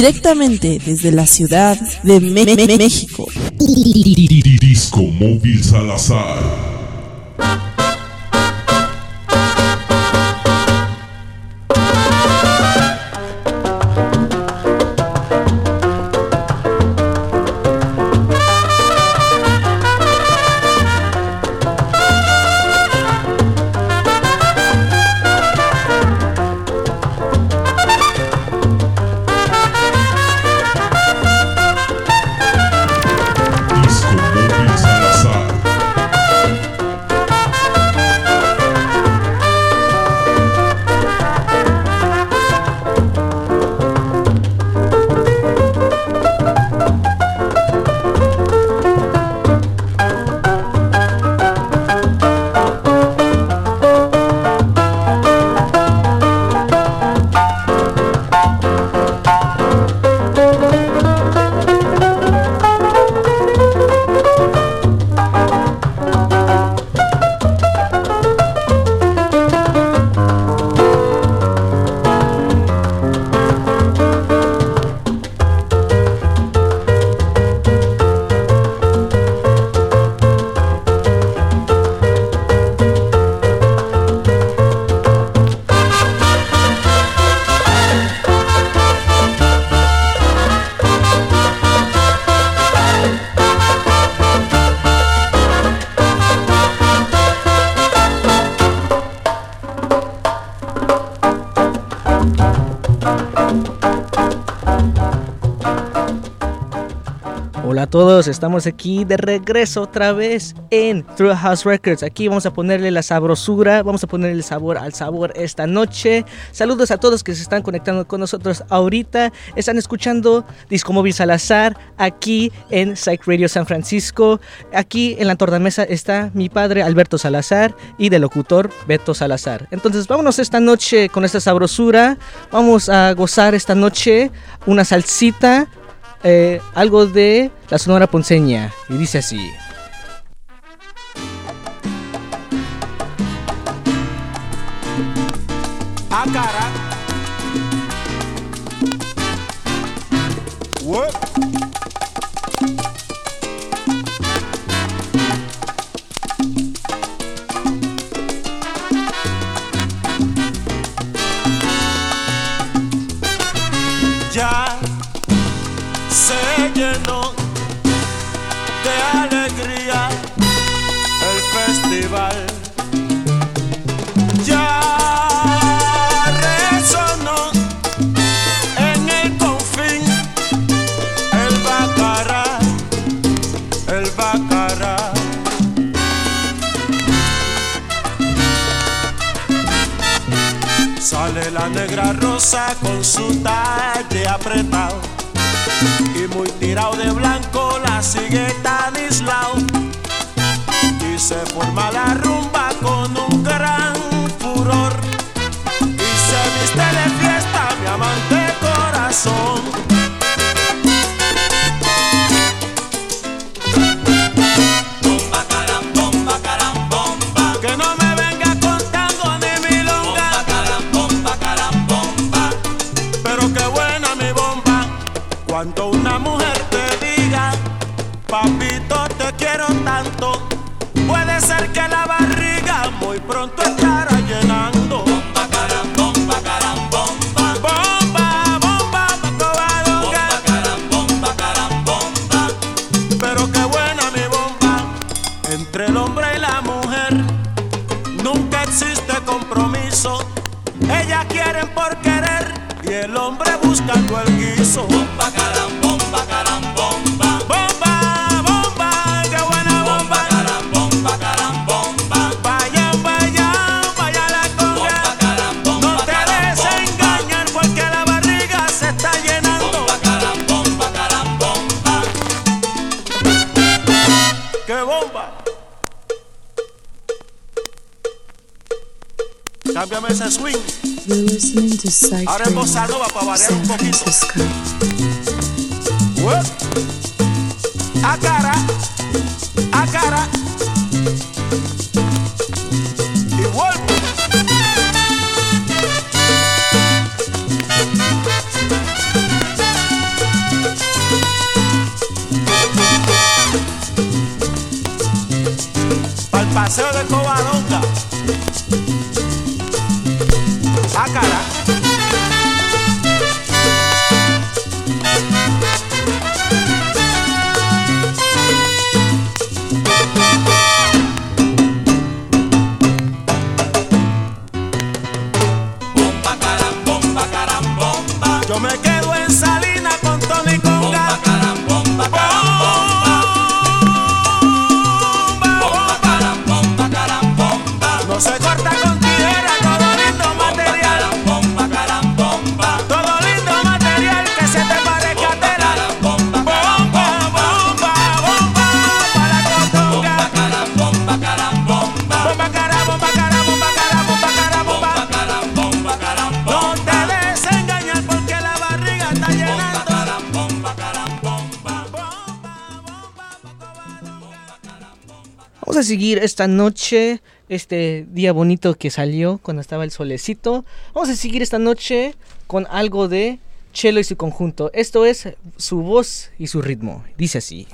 Directamente desde la ciudad de México. Disco Móvil Salazar. Todos, estamos aquí de regreso otra vez en Through House Records. Aquí vamos a ponerle la sabrosura, vamos a ponerle el sabor al sabor esta noche. Saludos a todos que se están conectando con nosotros ahorita. Están escuchando Disco Móvil Salazar aquí en Psych Radio San Francisco. Aquí en la tornamesa está mi padre Alberto Salazar y del locutor Beto Salazar. Entonces vámonos esta noche con esta sabrosura. Vamos a gozar esta noche una salsita eh, algo de la Sonora Ponceña y dice así. Ah? Con su talle apretado. Y muy tirado de blanco la sigue tan aislado. Y se forma la rumba con un gran furor. Y se viste de fiesta mi amante corazón pronto estará Ahora en bossa nova para variar un poquito. esta noche, este día bonito que salió cuando estaba el solecito. Vamos a seguir esta noche con algo de Chelo y su conjunto. Esto es su voz y su ritmo. Dice así.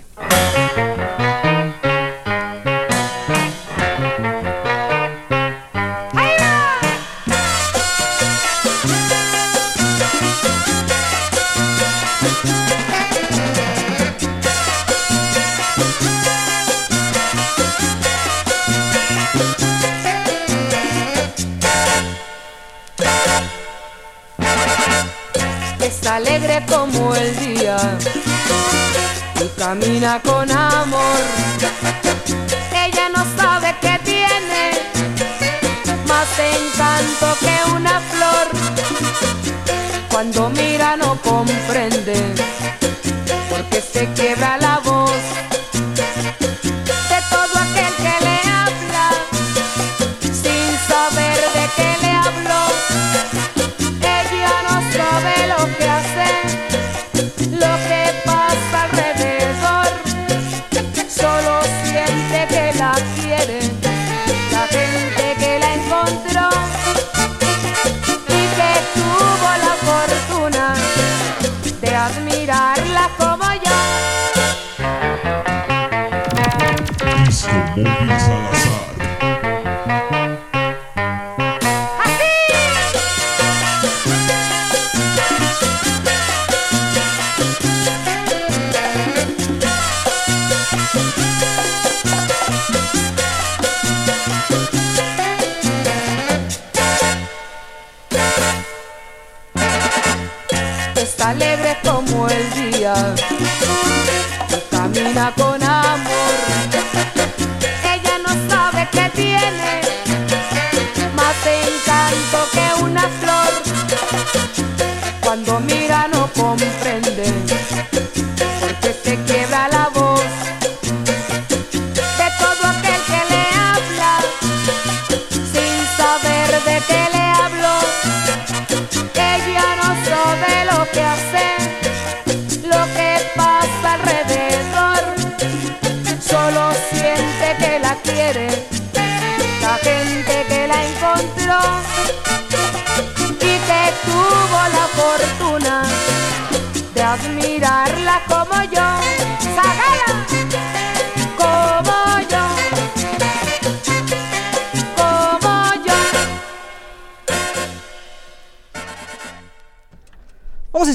camina con amor. Ella no sabe qué tiene más encanto que una flor. Cuando mira no comprende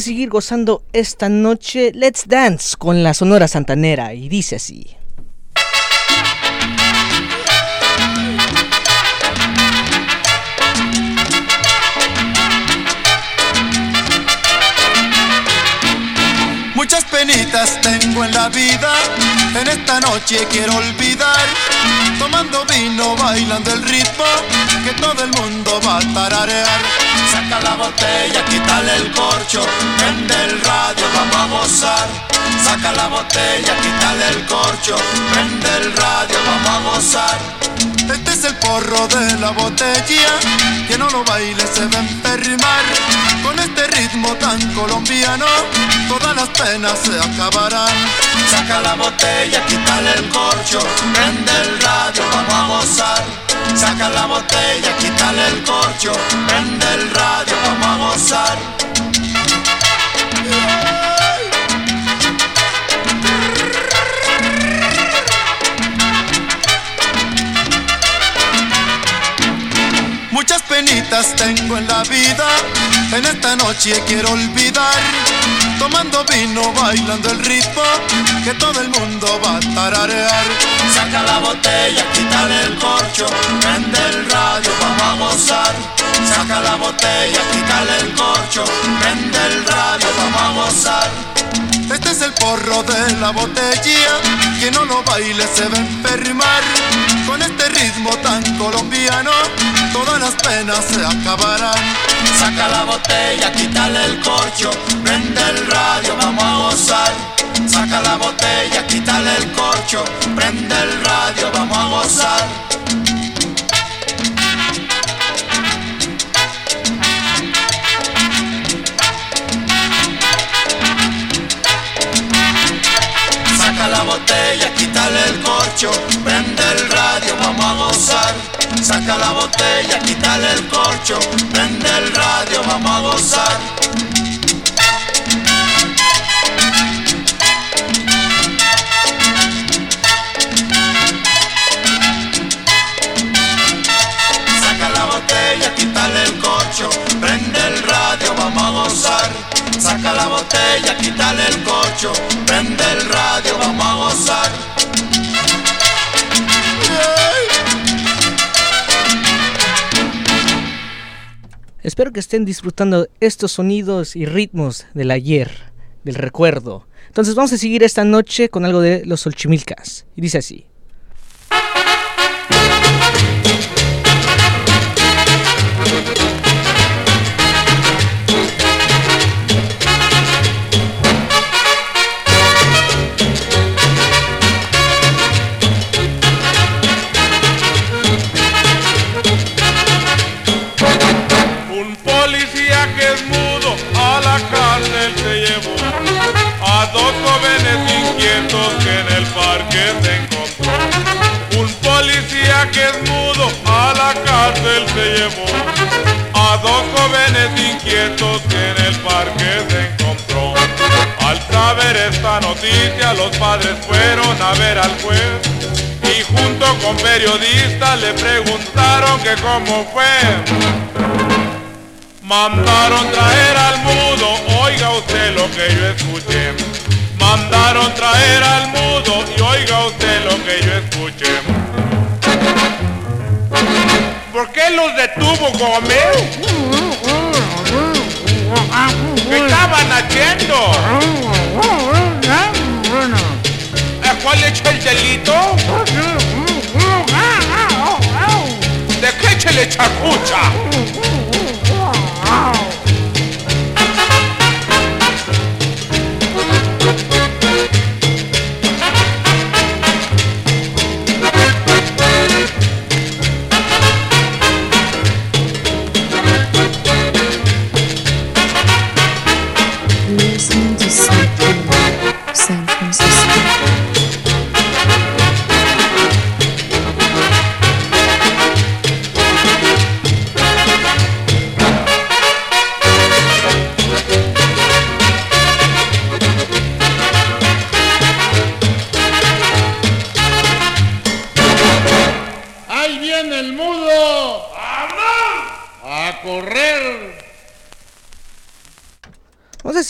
seguir gozando esta noche, let's dance con la Sonora Santanera y dice así. Muchas penitas tengo en la vida, en esta noche quiero olvidar. Tomando vino, bailando el ritmo, que todo el mundo va a tararear. Saca la botella, quítale el corcho, prende el radio, vamos a gozar. Saca la botella, quítale el corcho, prende el radio, vamos a gozar. Este es el porro de la botella, que no lo baile se va a enfermar. Con este ritmo tan colombiano, todas las penas se acabarán. Saca la botella, quítale el corcho, prende el radio, vamos a gozar. Saca la botella, quítale el corcho, prende el radio, vamos a gozar. Muchas penitas tengo en la vida, en esta noche quiero olvidar. Tomando vino, bailando el ritmo, que todo el mundo va a tararear. Saca la botella, quítale el corcho, prende el radio, vamos a gozar. Saca la botella, quítale el corcho, prende el radio, vamos a gozar. Este es el porro de la botella, que no lo baile se va a enfermar. Con este ritmo tan colombiano, todas las penas se acabarán. Saca la botella, quítale el corcho, prende el radio, vamos a gozar. Saca la botella, quítale el corcho, prende el radio, vamos a gozar. La botella, quítale el corcho, prende el radio, vamos a gozar. Saca la botella, quítale el corcho, prende el radio, vamos a gozar. Saca la botella, quítale el corcho, prende el radio, gozar. Saca la botella, quítale el corcho, prende el radio, vamos a gozar. Espero que estén disfrutando estos sonidos y ritmos del ayer, del recuerdo. Entonces vamos a seguir esta noche con algo de los Olchimilcas. Y dice así. A dos jóvenes inquietos que en el parque se encontró. Al saber esta noticia los padres fueron a ver al juez y junto con periodistas le preguntaron que cómo fue. Mandaron traer al mudo, oiga usted lo que yo escuché. Mandaron traer al mudo y oiga usted lo que yo escuché. ¿Por qué los detuvo Gómez? ¿Qué estaban haciendo? ¿A cuál hecho el delito? ¿De qué se le chacucha?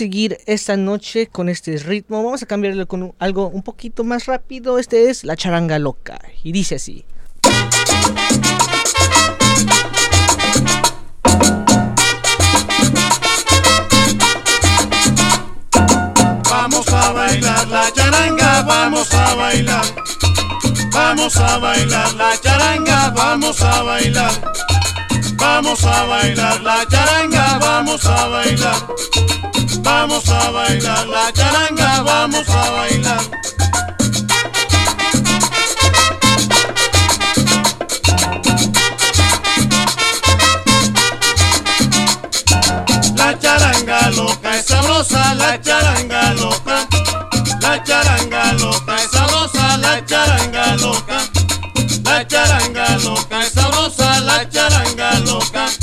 Seguir esta noche con este ritmo. Vamos a cambiarlo con algo un poquito más rápido. Este es la charanga loca. Y dice así. Vamos a bailar la charanga, vamos bailar, vamos a bailar la charanga, vamos a bailar. Vamos a bailar la charanga, vamos a bailar. Vamos a bailar la charanga, vamos a bailar. La charanga loca es sabrosa, la charanga loca. La charanga loca es sabrosa, la charanga loca. La charanga loca es sabrosa, la charanga loca.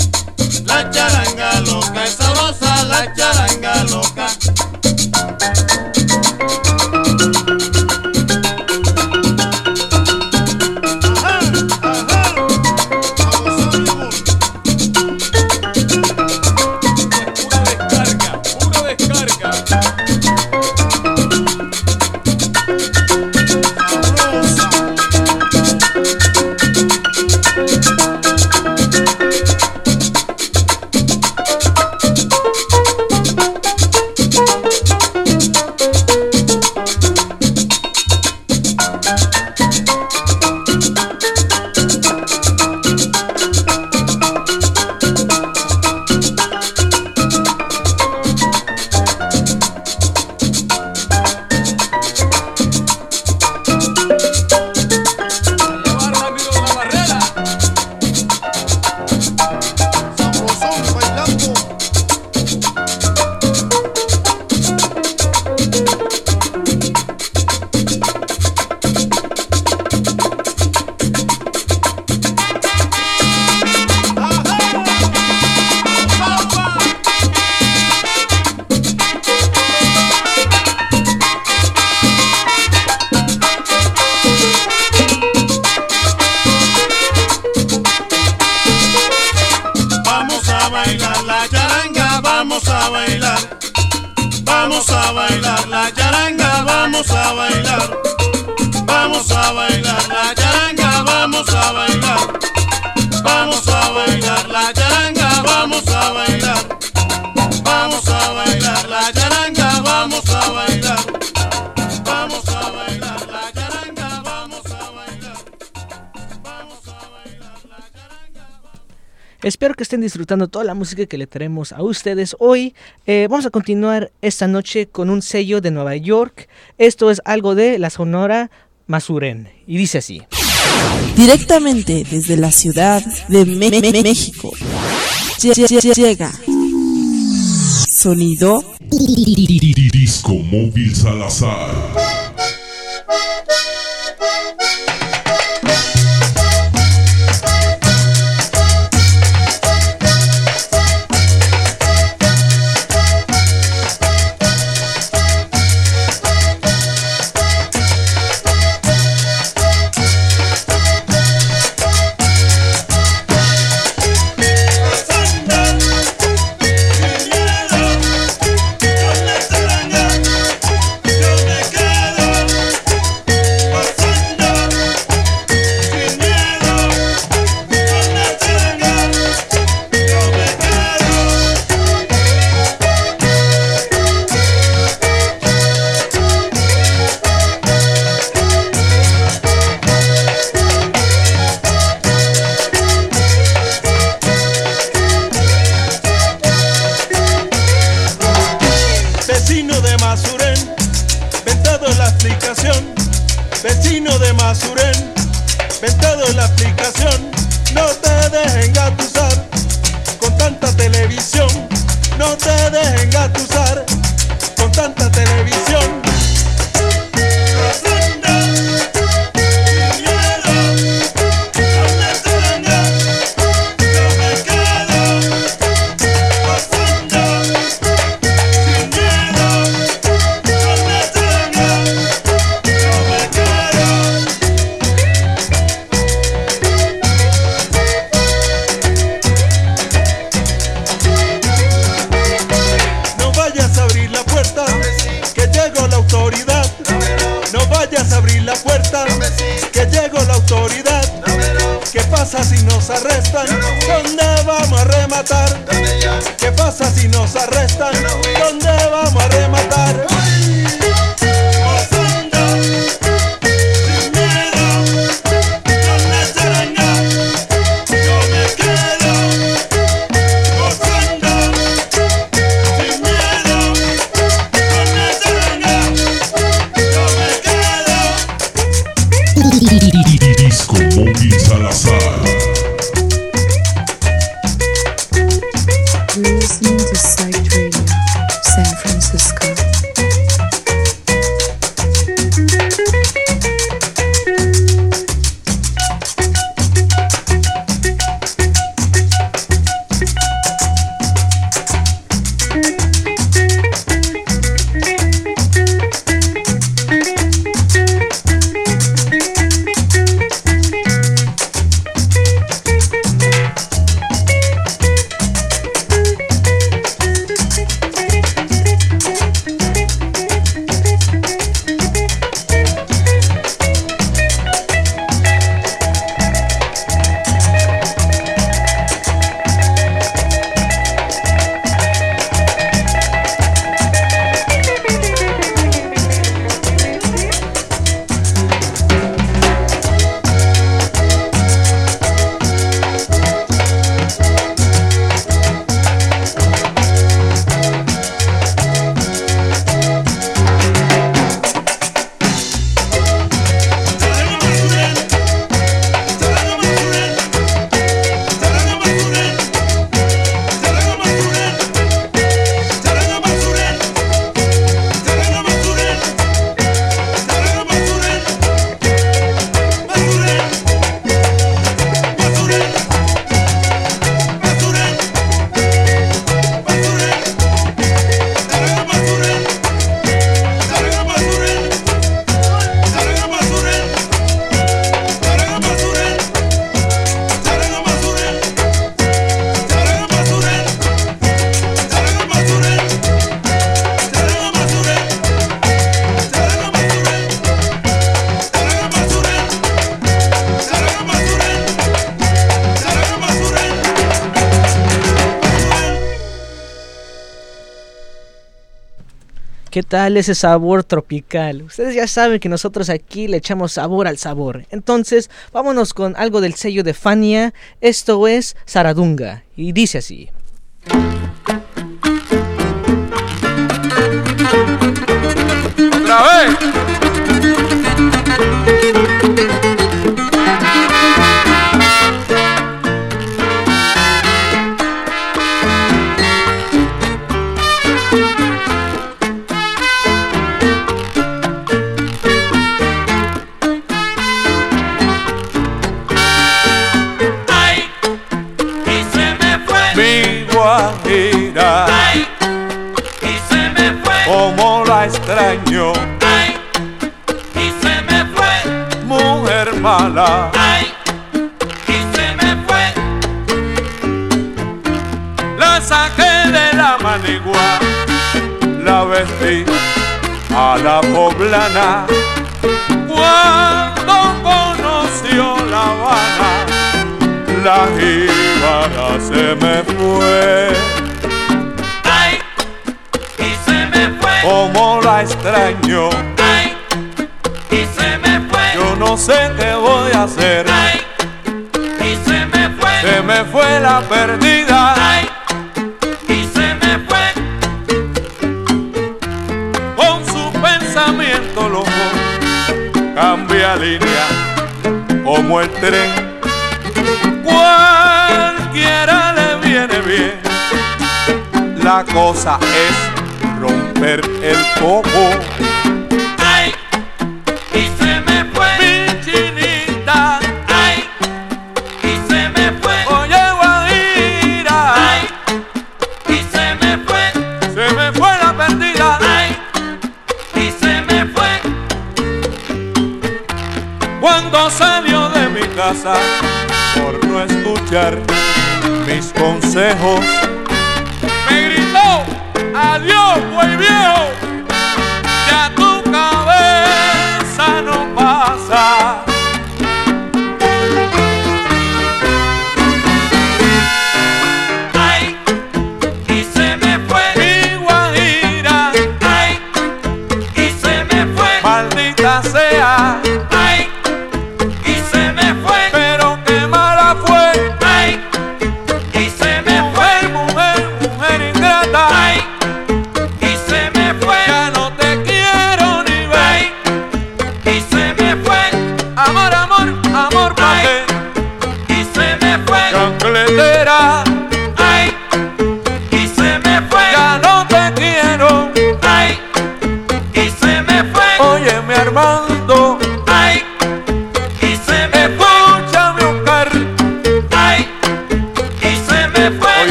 A bailar. Vamos a bailar la charanga, vamos a bailar. Vamos a bailar la charanga, vamos a bailar. Vamos a bailar la charanga, vamos a bailar. Vamos a bailar la charanga, vamos a bailar. Espero que estén disfrutando toda la música que le traemos a ustedes hoy. Eh, vamos a continuar esta noche con un sello de Nueva York. Esto es algo de la Sonora Masuren. Y dice así. Directamente desde la ciudad de Me- Me- Me- México. Lle- lle- Llega. Sonido Disco Móvil Salazar. tal ese sabor tropical? Ustedes ya saben que nosotros aquí le echamos sabor al sabor. Entonces, vámonos con algo del sello de Fania. Esto es Saradunga y dice así. Otra. cuando salió de mi casa por no escuchar mis consejos. Me gritó, adiós, buen viejo.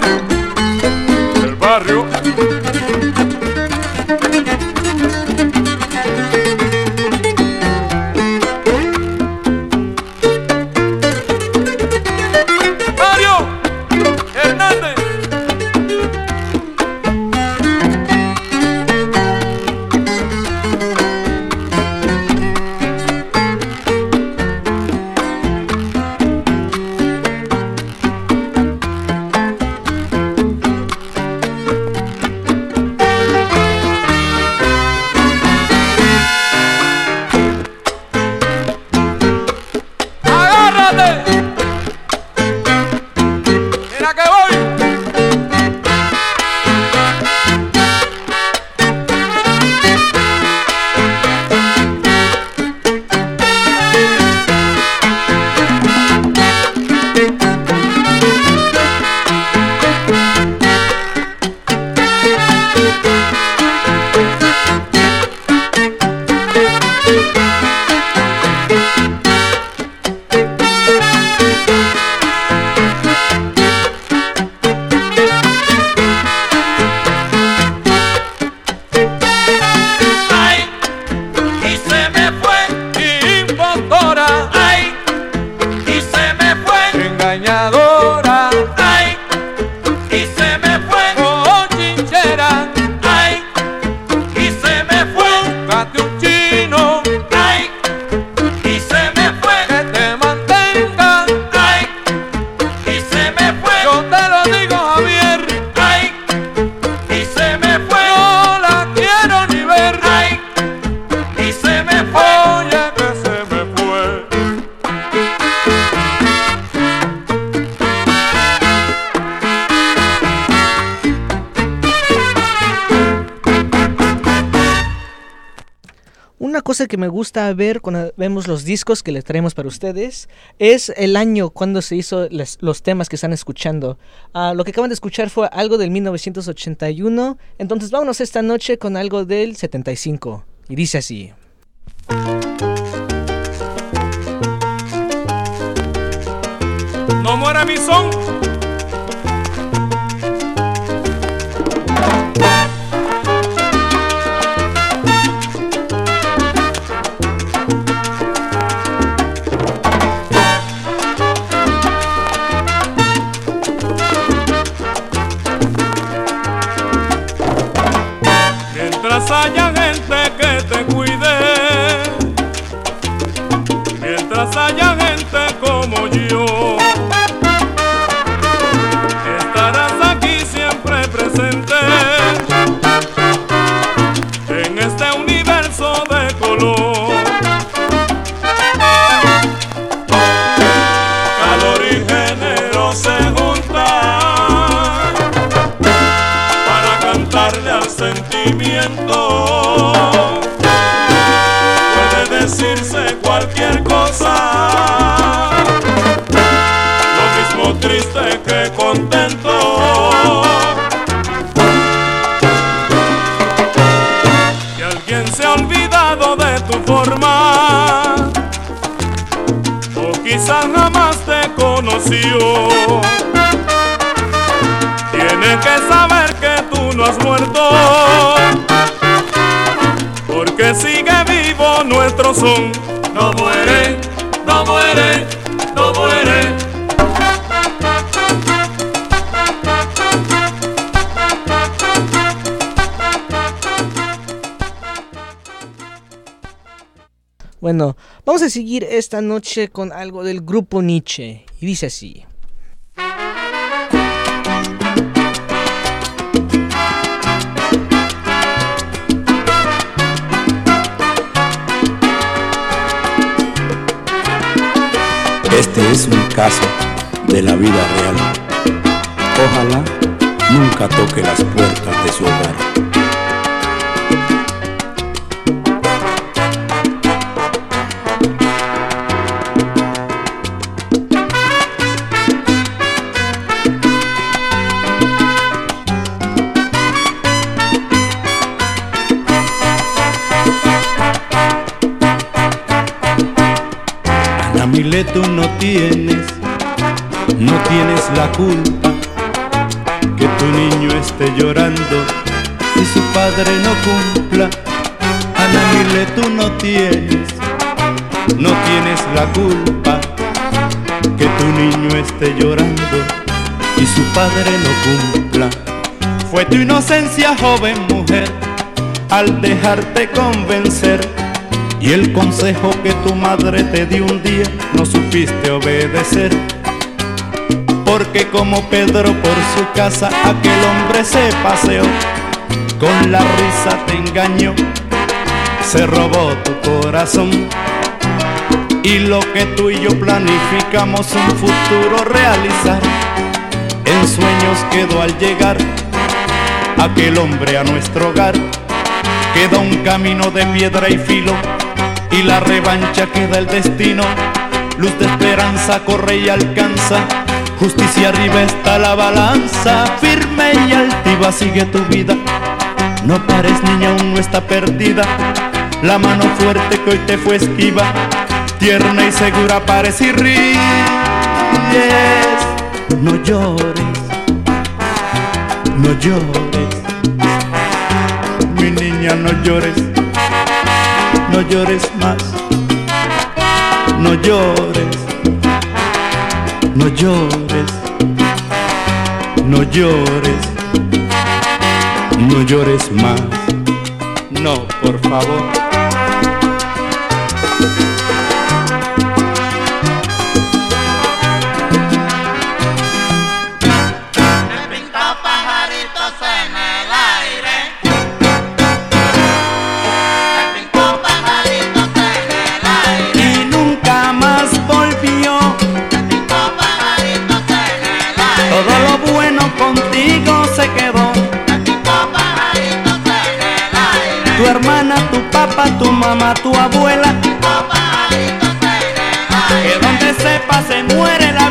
Del ver cuando vemos los discos que les traemos para ustedes es el año cuando se hizo los temas que están escuchando. Ah, lo que acaban de escuchar fue algo del 1981, entonces vámonos esta noche con algo del 75. Y dice así. No muera mi son. Mientras conoció. Tiene que saber que tú no has muerto, porque sigue vivo nuestro son. No muere, no muere, no muere. Bueno, vamos a seguir esta noche con algo del grupo Nietzsche. Y dice así. Este es un caso de la vida real. Ojalá nunca toque las puertas de su hogar. Anamile, tú no tienes, no tienes la culpa que tu niño esté llorando y su padre no cumpla. Anamile, tú no tienes, no tienes la culpa que tu niño esté llorando y su padre no cumpla. Fue tu inocencia, joven mujer, al dejarte convencer y el consejo que tu madre te dio un día no supiste obedecer. Porque como Pedro por su casa aquel hombre se paseó, con la risa te engañó, se robó tu corazón. Y lo que tú y yo planificamos un futuro realizar, en sueños quedó al llegar aquel hombre a nuestro hogar. Queda un camino de piedra y filo y la revancha queda el destino. Luz de esperanza corre y alcanza. Justicia arriba está la balanza, firme y altiva sigue tu vida. No pares niña, aún no está perdida. La mano fuerte que hoy te fue esquiva, tierna y segura parece y ríes. No llores, no llores, mi niña no llores no llores más, no llores, no llores, no llores, no llores más, no, por favor. Papá, tu mamá, tu abuela. Que donde sepa se muere la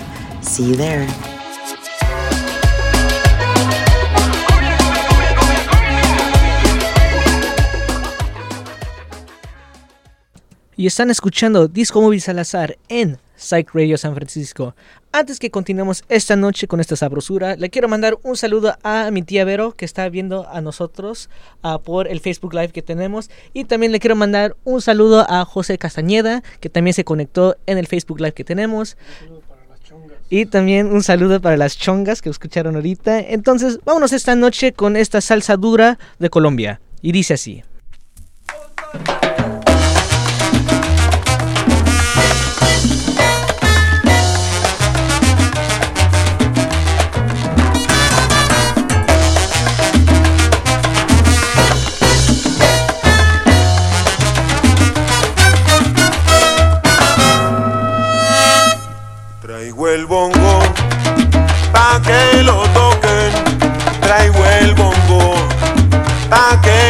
See you there. Y están escuchando Disco Móvil Salazar en Psych Radio San Francisco. Antes que continuemos esta noche con esta sabrosura, le quiero mandar un saludo a mi tía Vero que está viendo a nosotros uh, por el Facebook Live que tenemos. Y también le quiero mandar un saludo a José Castañeda que también se conectó en el Facebook Live que tenemos. Y también un saludo para las chongas que escucharon ahorita. Entonces, vámonos esta noche con esta salsa dura de Colombia. Y dice así.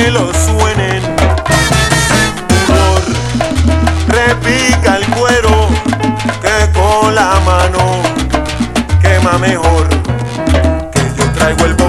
Lo suenen. Sudor, repica el cuero que con la mano quema mejor. Que yo traigo el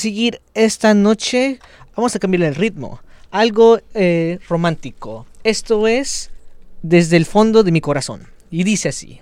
seguir esta noche, vamos a cambiar el ritmo. Algo eh, romántico. Esto es desde el fondo de mi corazón. Y dice así.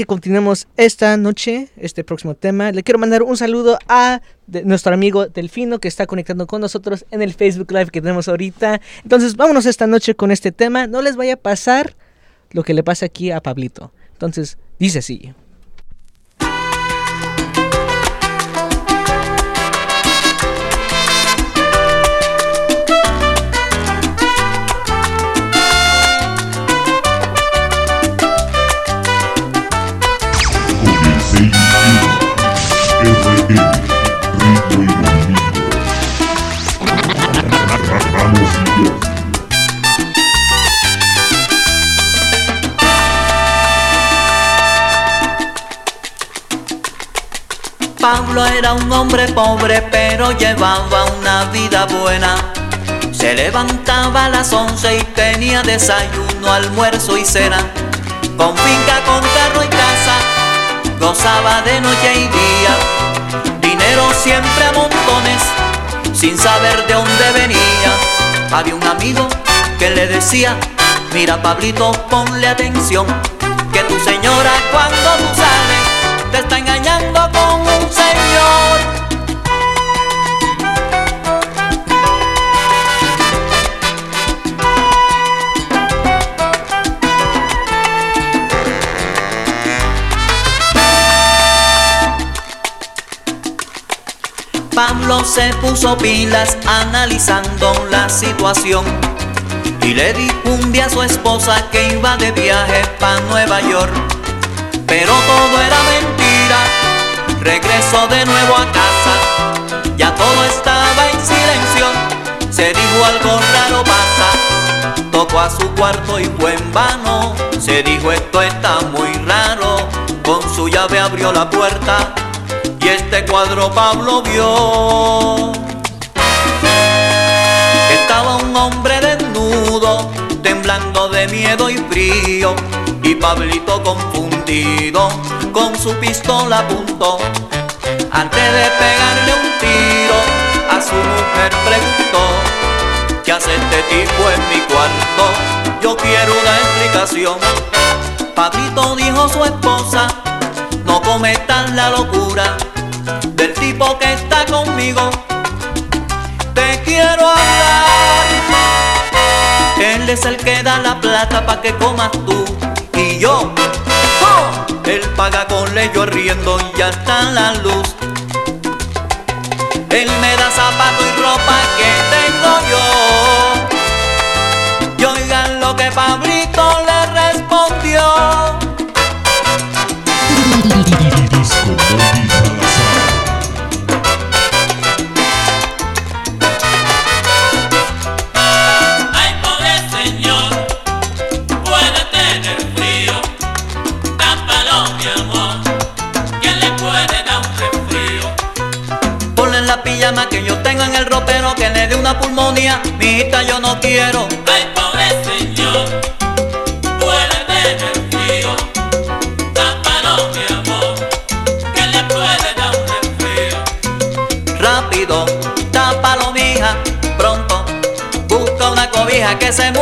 que continuemos esta noche, este próximo tema, le quiero mandar un saludo a nuestro amigo Delfino que está conectando con nosotros en el Facebook Live que tenemos ahorita. Entonces, vámonos esta noche con este tema. No les vaya a pasar lo que le pasa aquí a Pablito. Entonces, dice así. Pablo era un hombre pobre pero llevaba una vida buena. Se levantaba a las once y tenía desayuno, almuerzo y cena. Con finca, con carro y casa, gozaba de noche y día. Dinero siempre a montones, sin saber de dónde venía. Había un amigo que le decía, mira Pablito, ponle atención, que tu señora cuando tú sales te está engañando con un señor. Pablo se puso pilas analizando la situación y le dijo un día a su esposa que iba de viaje para Nueva York. Pero todo era mentira, regresó de nuevo a casa, ya todo estaba en silencio, se dijo algo raro pasa, tocó a su cuarto y fue en vano, se dijo esto está muy raro, con su llave abrió la puerta y este cuadro Pablo vio. Estaba un hombre desnudo, temblando de miedo y frío, y Pablito confundido con su pistola apuntó. Antes de pegarle un tiro, a su mujer preguntó, ¿qué hace este tipo en mi cuarto? Yo quiero una explicación. Pablito dijo su esposa, no cometas la locura tipo que está conmigo. Te quiero hablar. Él es el que da la plata pa' que comas tú. Y yo, ¡oh! él paga con yo riendo y ya está la luz. Él me da zapato y ropa que tengo yo. Y oigan lo que Pablito le respondió. Tengo en el ropero que le dé una pulmonía. Mijita, yo no quiero. Ay, pobre señor, puede tener frío. Tápalo, mi amor, que le puede dar un resfrío. Rápido, tápalo, mija. Pronto, busca una cobija que se muere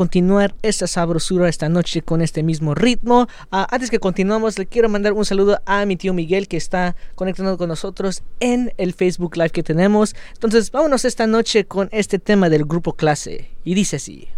continuar esta sabrosura esta noche con este mismo ritmo. Ah, antes que continuamos, le quiero mandar un saludo a mi tío Miguel que está conectando con nosotros en el Facebook Live que tenemos. Entonces, vámonos esta noche con este tema del grupo clase. Y dice así.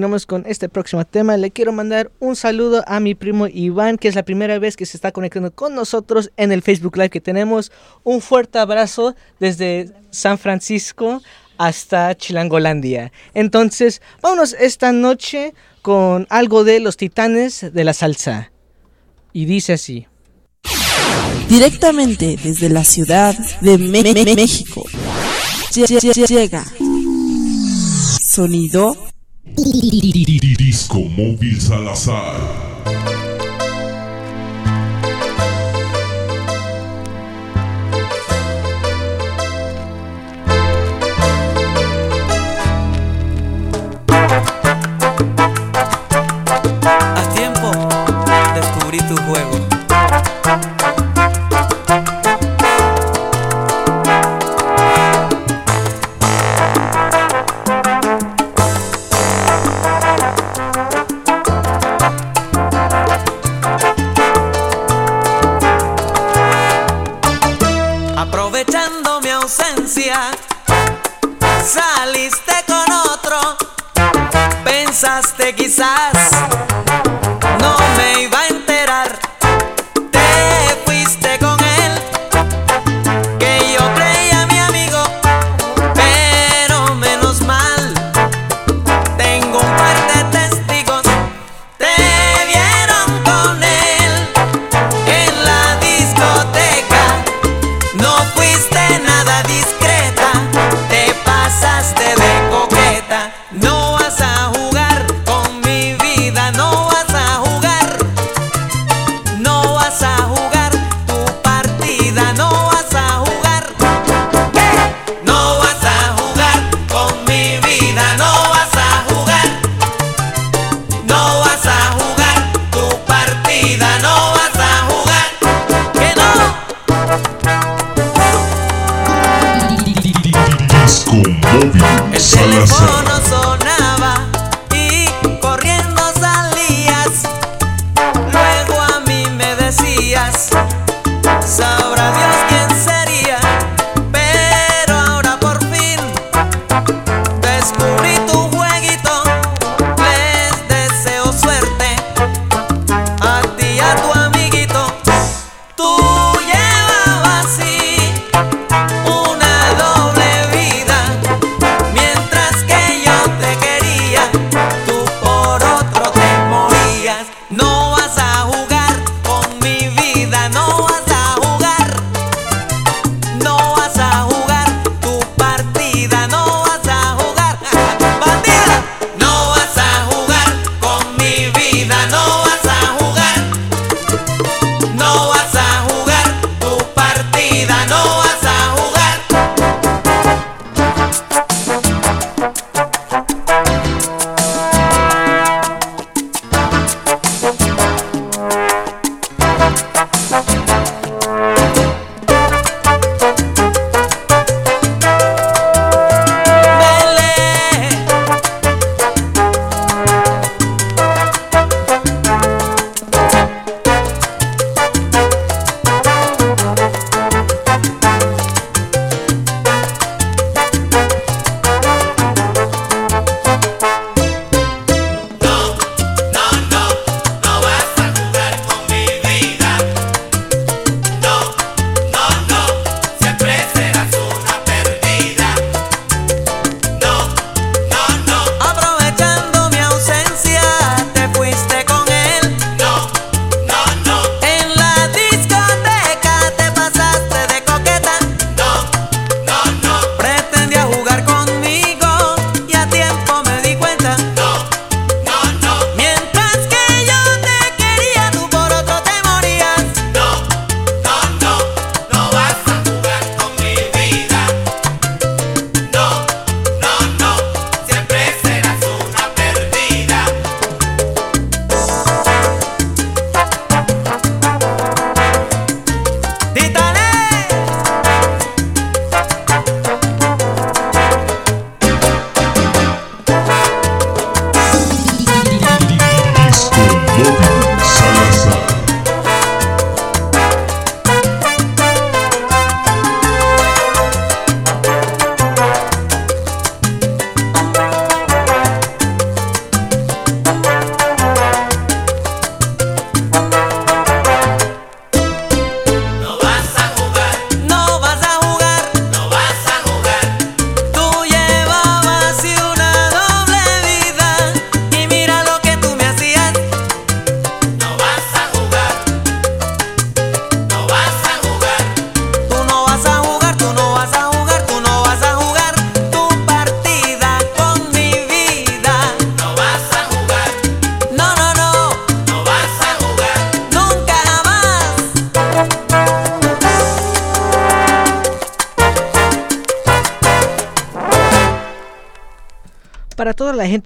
continuamos con este próximo tema, le quiero mandar un saludo a mi primo Iván, que es la primera vez que se está conectando con nosotros en el Facebook Live que tenemos. Un fuerte abrazo desde San Francisco hasta Chilangolandia. Entonces, vámonos esta noche con algo de los titanes de la salsa. Y dice así. Directamente desde la Ciudad de México. Llega sonido Disco Móvil Salazar.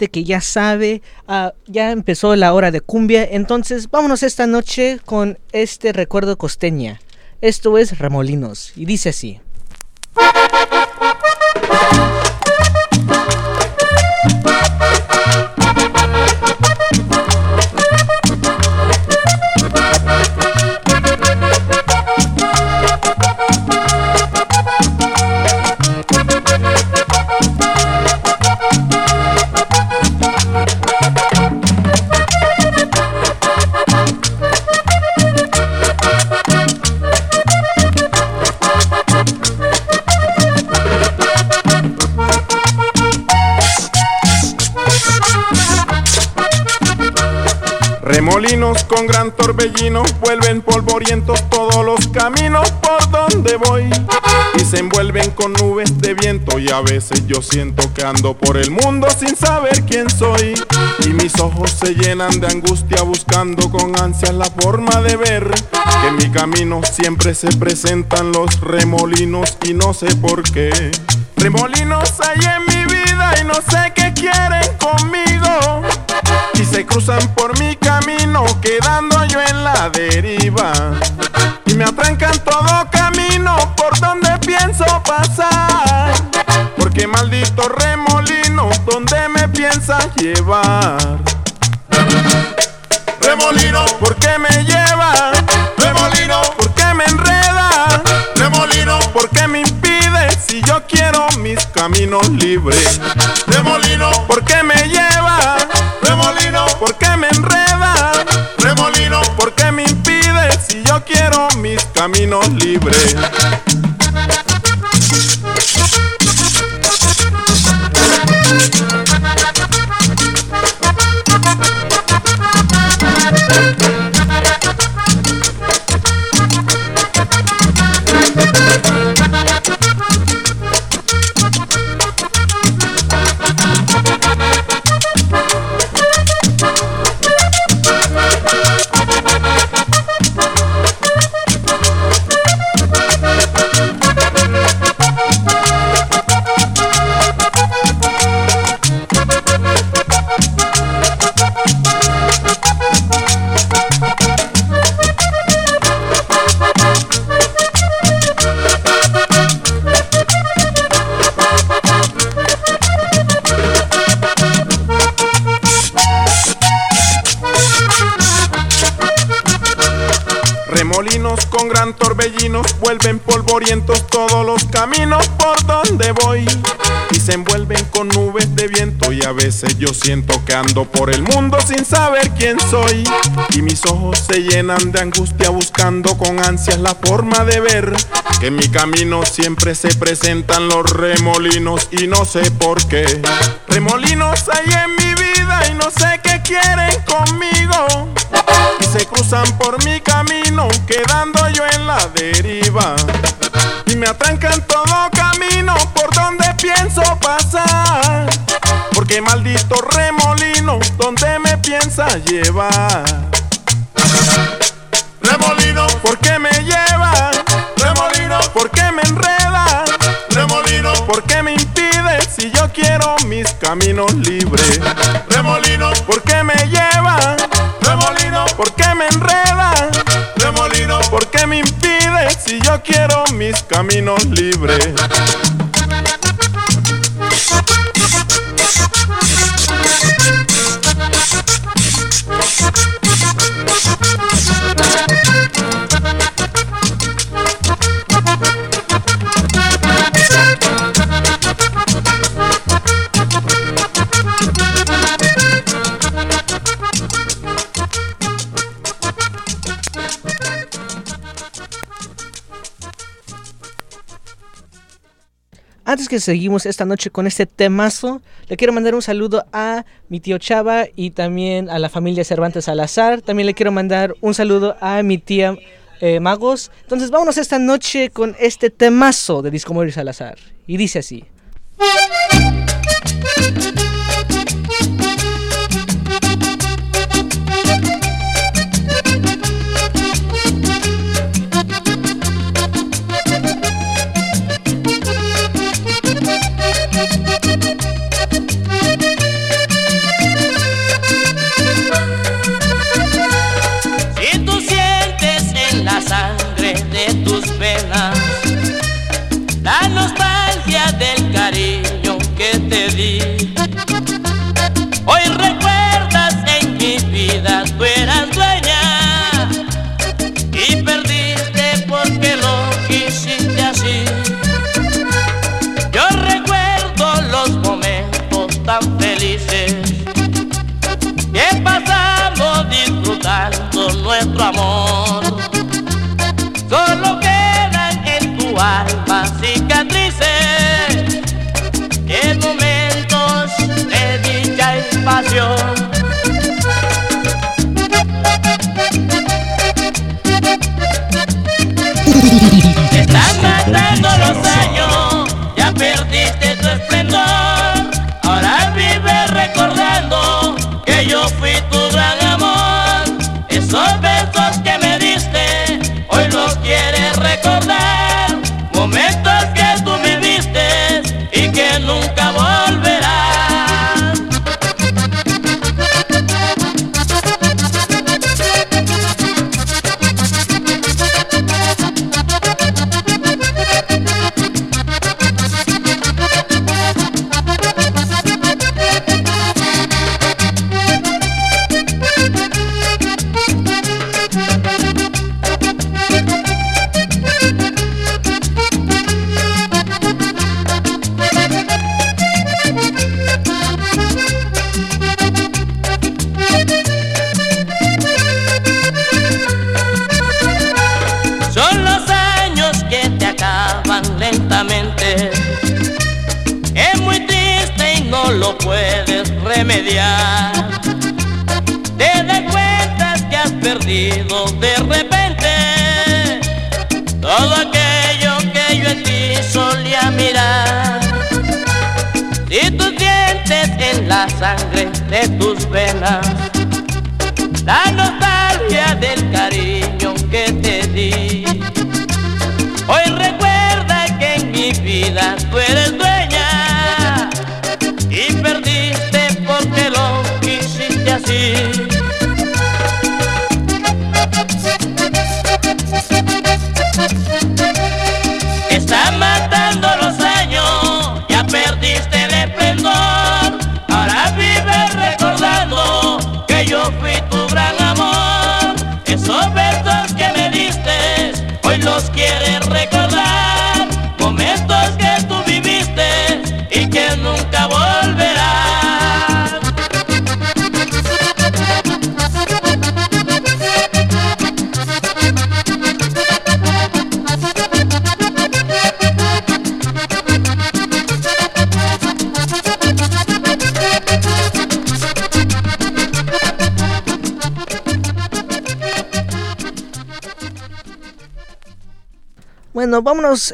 que ya sabe, ah, ya empezó la hora de cumbia, entonces vámonos esta noche con este recuerdo costeña. Esto es Remolinos y dice así. Remolinos con gran torbellino vuelven polvorientos todos los caminos por donde voy. Y se envuelven con nubes de viento y a veces yo siento que ando por el mundo sin saber quién soy. Y mis ojos se llenan de angustia buscando con ansias la forma de ver que en mi camino siempre se presentan los remolinos y no sé por qué. Remolinos hay en mi vida y no sé qué quieren conmigo. Y se cruzan por mi quedando yo en la deriva. Y me atrancan todo camino por donde pienso pasar. Porque maldito remolino donde me piensas llevar remolino ¿por qué me lleva remolino ¿por qué me enreda remolino ¿por qué me impide si yo quiero mis caminos libres remolino ¿por qué me lleva yo quiero mis caminos libres vuelven polvorientos todos los caminos por donde voy. Y se envuelven con nubes de viento y a veces yo siento que ando por el mundo sin saber quién soy. Y mis ojos se llenan de angustia buscando con ansias la forma de ver que en mi camino siempre se presentan los remolinos y no sé por qué. Remolinos hay en mi vida y no sé qué quieren conmigo. Y se cruzan por mi camino quedando yo en la deriva y me atrancan todo camino por donde pienso pasar porque maldito remolino donde me piensa llevar remolino ¿por qué me lleva? remolino ¿por qué me enreda? remolino ¿por qué me impide si yo quiero mis caminos libres? remolino ¿por qué me lleva? remolino ¿por qué me enreda? Yo quiero mis caminos libres? Que seguimos esta noche con este temazo, le quiero mandar un saludo a mi tío Chava y también a la familia Cervantes Salazar. También le quiero mandar un saludo a mi tía eh, Magos. Entonces vámonos esta noche con este temazo de Disco Salazar. Y dice así. Hoy recuerdas en mi vida tú eras dueña y perdiste porque lo quisiste así. Yo recuerdo los momentos tan felices que pasamos disfrutando nuestro amor. Solo quedan en tu alma Pasando los años, ya perdiste tu esplendor.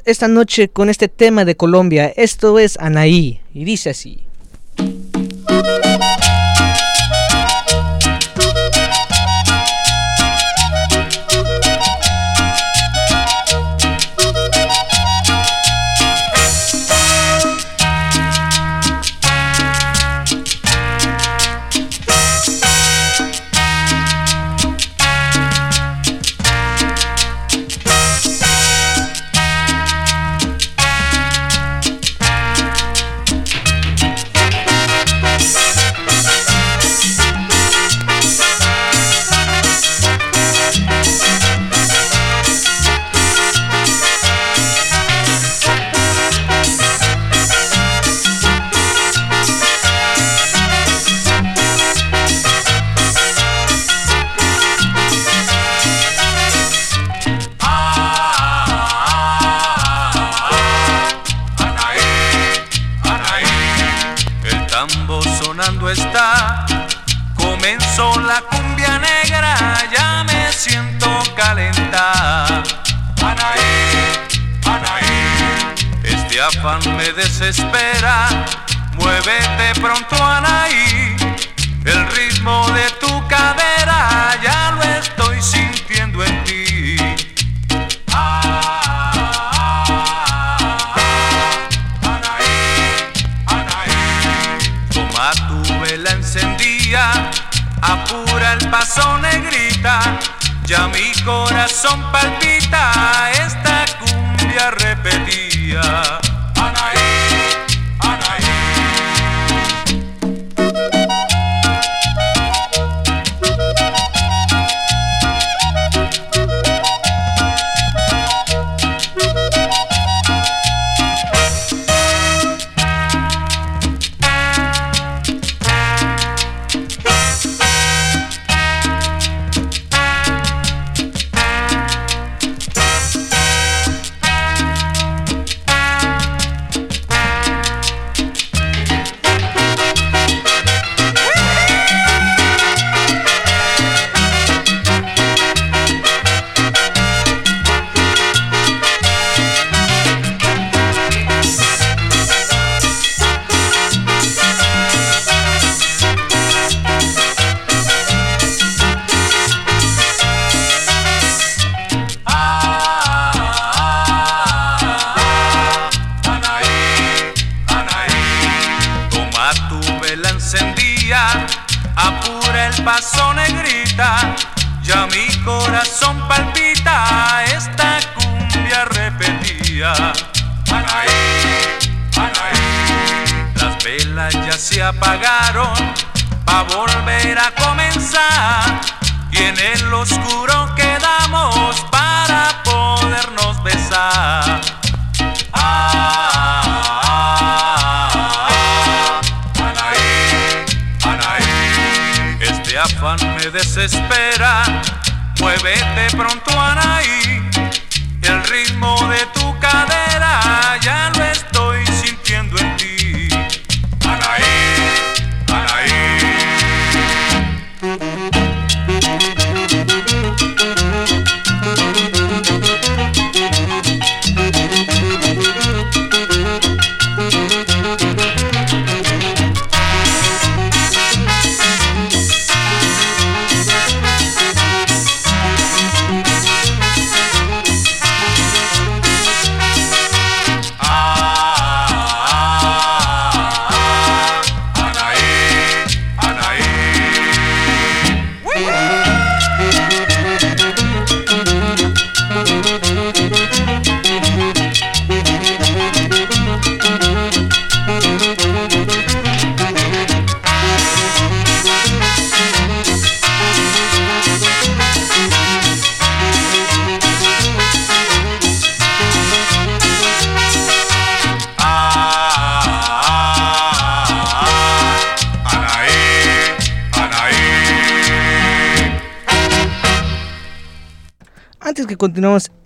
Esta noche con este tema de Colombia. Esto es Anaí y dice así. apura el paso negrita, ya mi corazón palpita, esta cumbia repetía.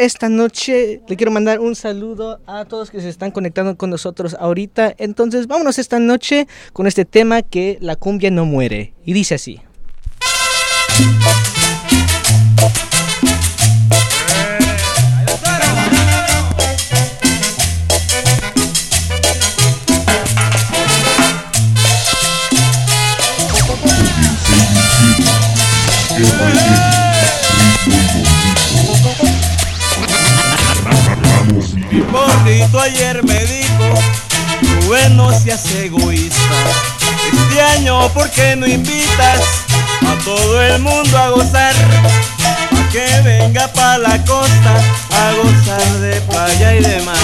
esta noche. Le quiero mandar un saludo a todos que se están conectando con nosotros ahorita. Entonces, vámonos esta noche con este tema que la cumbia no muere. Y dice así. no seas egoísta. Este año, ¿por qué no invitas a todo el mundo a gozar? A que venga pa' la costa a gozar de playa y de mar.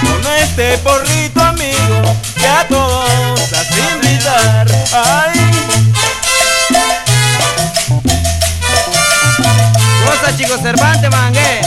Con este porrito amigo que a todos has invitar. Ay. Cosa chicos, Cervantes Mangué.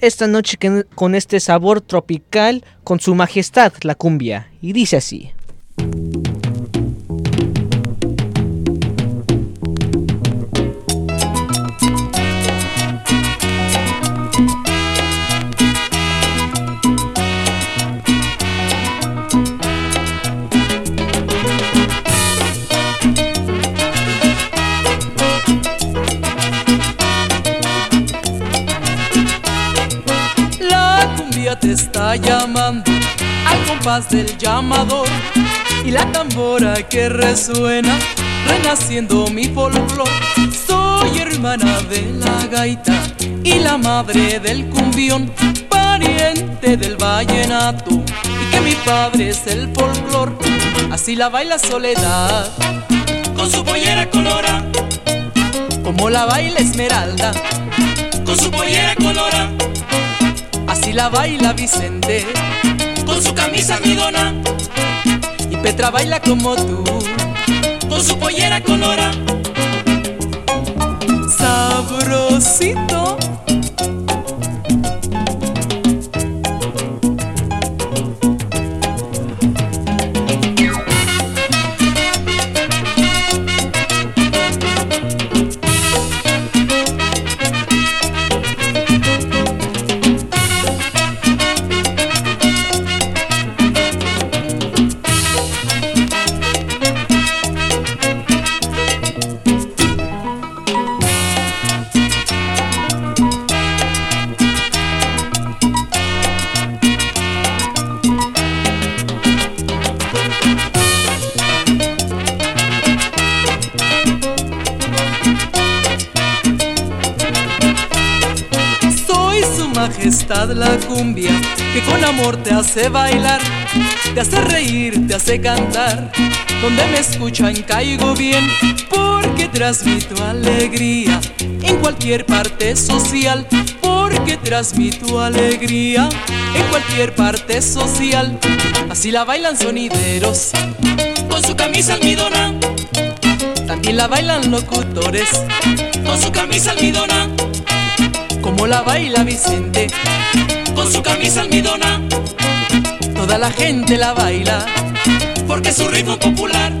Esta noche con este sabor tropical con su majestad, la cumbia. Y dice así. Está llamando al compás del llamador y la tambora que resuena renaciendo mi folclor. Soy hermana de la gaita y la madre del cumbión, pariente del vallenato y que mi padre es el folclor. Así la baila Soledad con su pollera colora, como la baila Esmeralda con su pollera colora. Así la baila Vicente con su camisa almidona. Y Petra baila como tú con su pollera colora. Sabrosito. Con amor te hace bailar, te hace reír, te hace cantar. Donde me escuchan caigo bien porque transmito alegría en cualquier parte social. Porque transmito alegría en cualquier parte social. Así la bailan sonideros con su camisa almidona. También la bailan locutores con su camisa almidona como la baila Vicente con su camisa almidona. Toda la gente la baila porque su ritmo popular.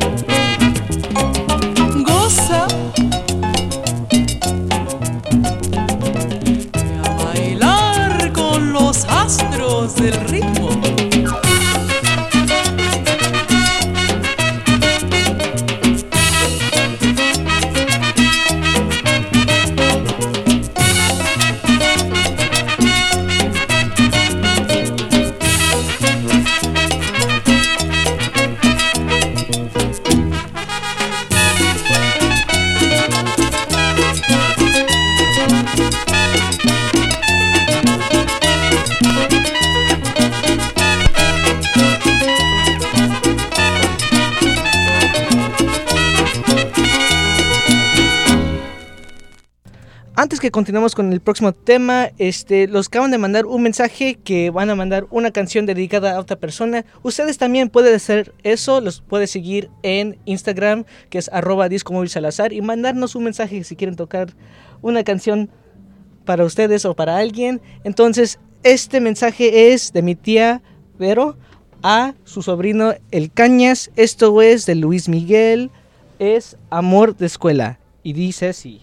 Que continuemos con el próximo tema, este, los acaban de mandar un mensaje que van a mandar una canción dedicada a otra persona. Ustedes también pueden hacer eso, los pueden seguir en Instagram, que es arroba disco móvil salazar, y mandarnos un mensaje si quieren tocar una canción para ustedes o para alguien. Entonces, este mensaje es de mi tía Vero a su sobrino El Cañas. Esto es de Luis Miguel, es Amor de Escuela. Y dice así.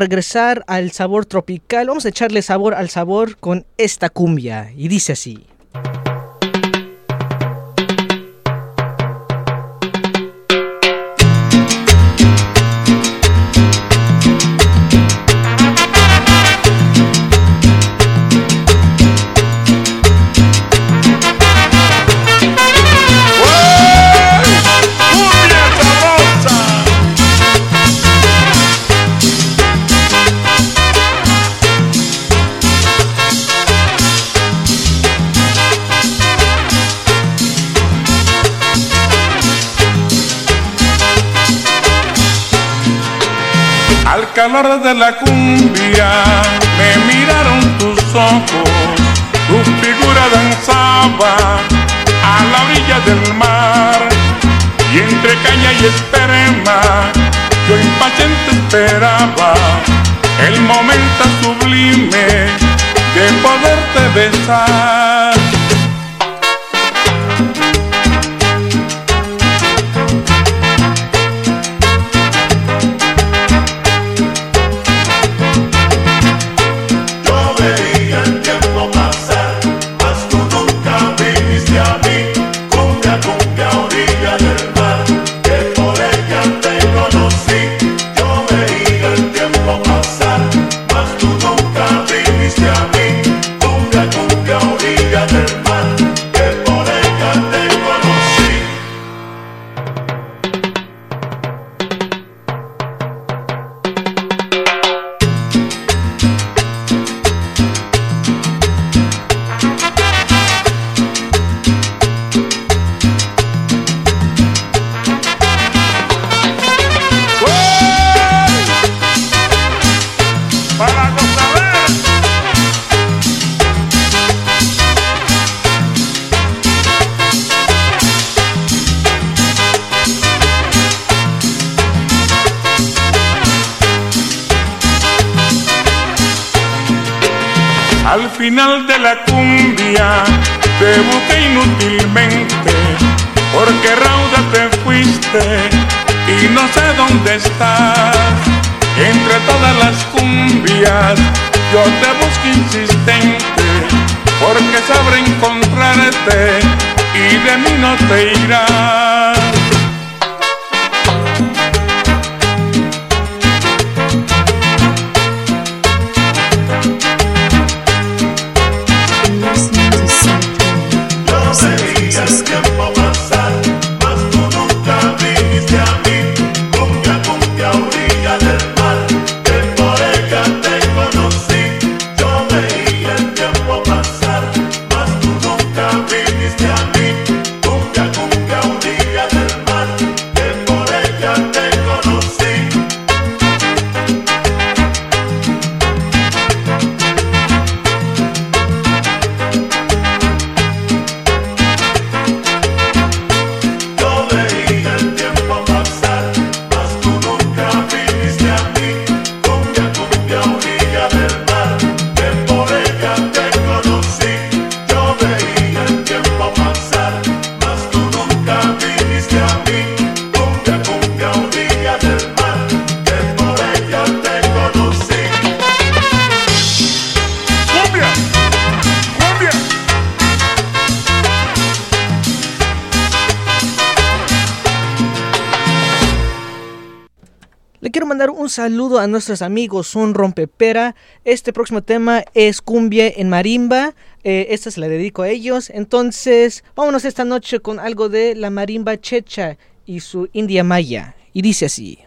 regresar al sabor tropical, vamos a echarle sabor al sabor con esta cumbia. Y dice así. calor de la cumbia me miraron tus ojos, tu figura danzaba a la orilla del mar y entre caña y esperma yo impaciente esperaba el momento sublime de poderte besar. saludo a nuestros amigos Son Rompepera. Este próximo tema es Cumbia en Marimba. Eh, esta se la dedico a ellos. Entonces, vámonos esta noche con algo de la Marimba Checha y su India Maya. Y dice así.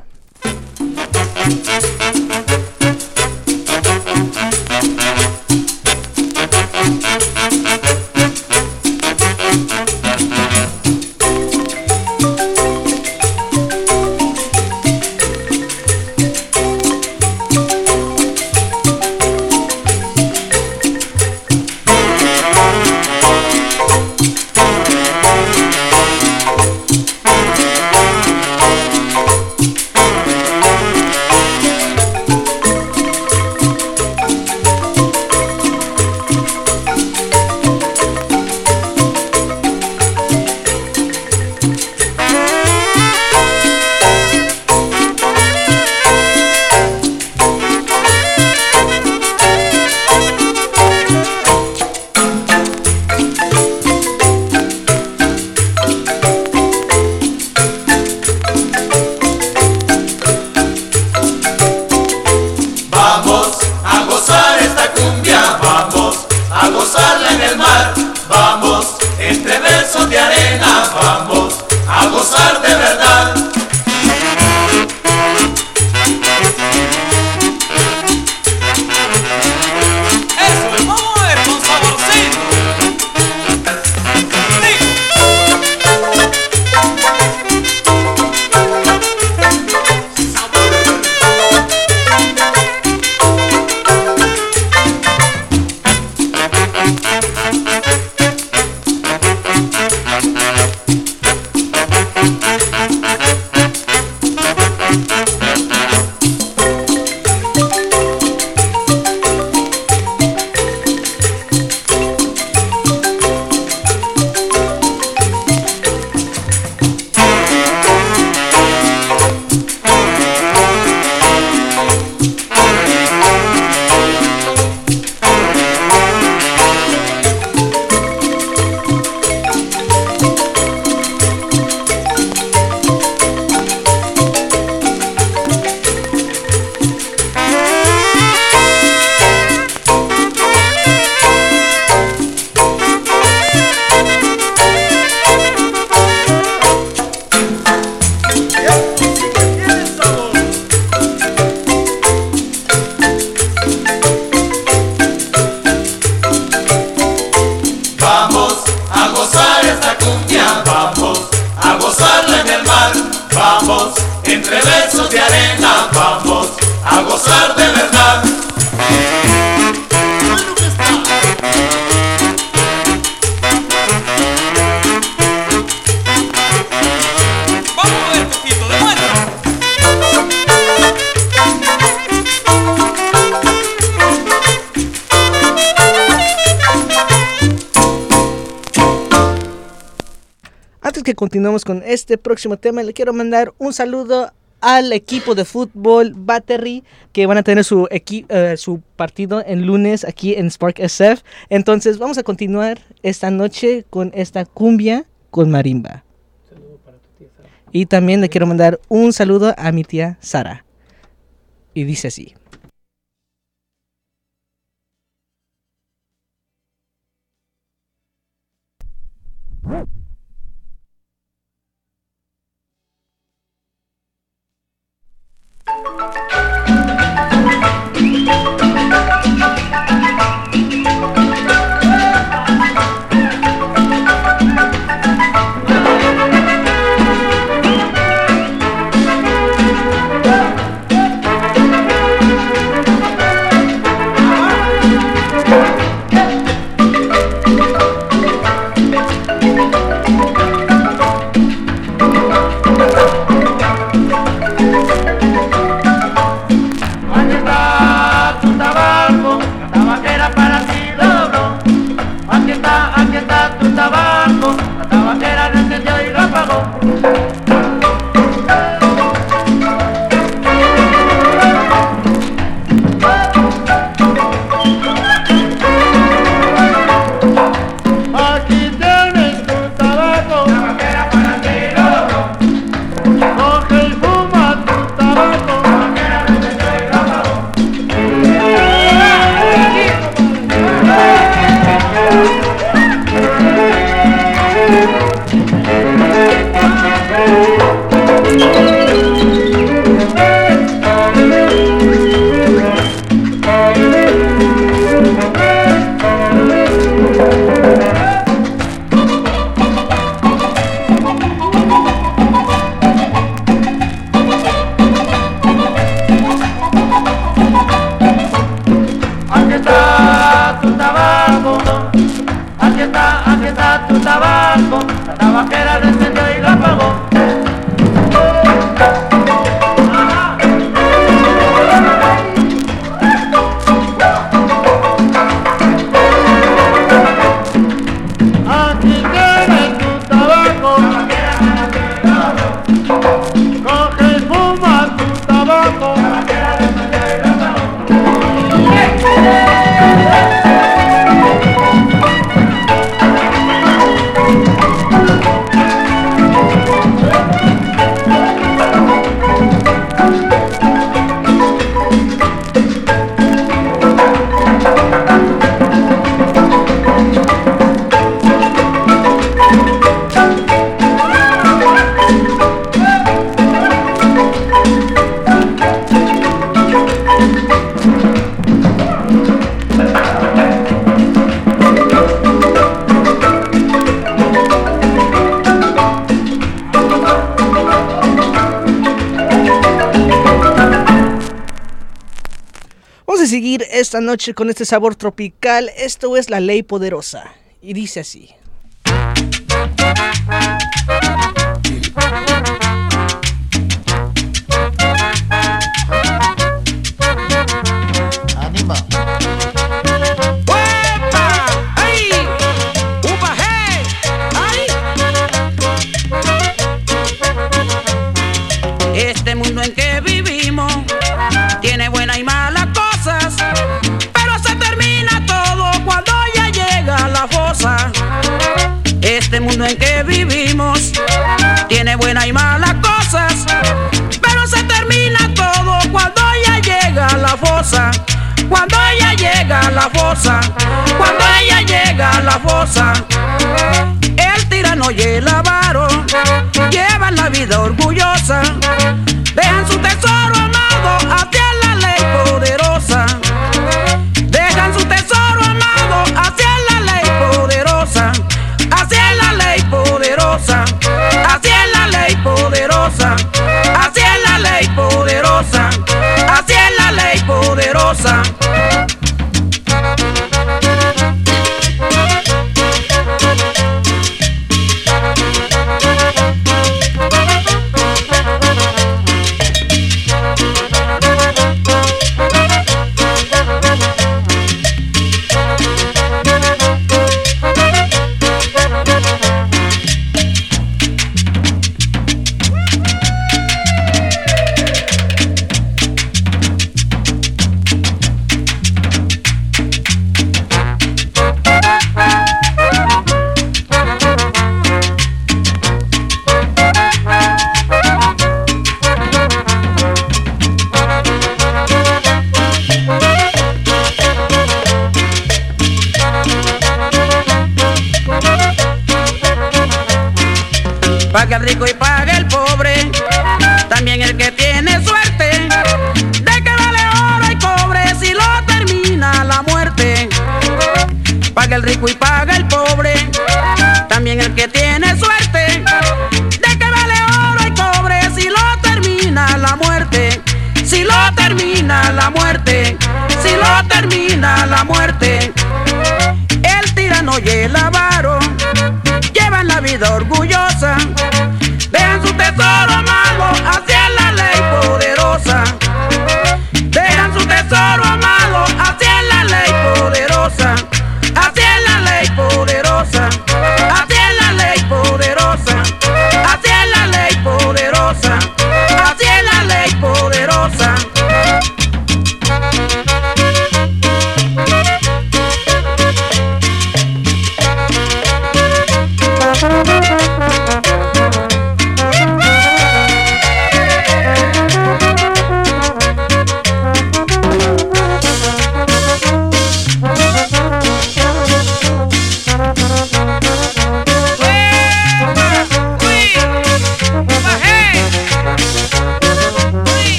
Este próximo tema, le quiero mandar un saludo al equipo de fútbol Battery que van a tener su, eh, su partido en lunes aquí en Spark SF. Entonces vamos a continuar esta noche con esta cumbia con marimba. Y también le quiero mandar un saludo a mi tía Sara. Y dice así. Aquí noche con este sabor tropical. Esto es la ley poderosa. Y dice así. Cuando ella llega a la fosa, cuando ella llega a la fosa, el tirano y el avaro llevan la vida orgullosa,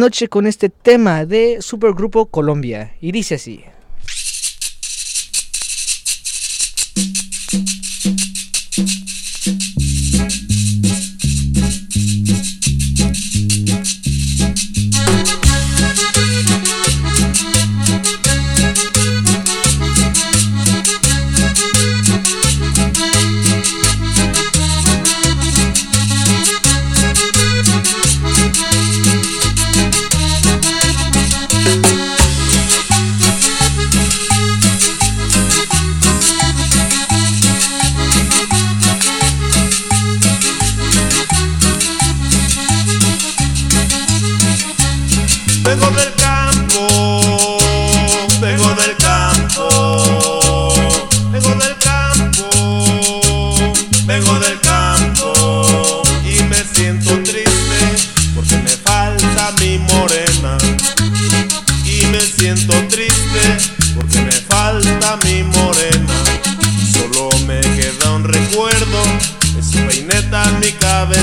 noche con este tema de Supergrupo Colombia y dice así.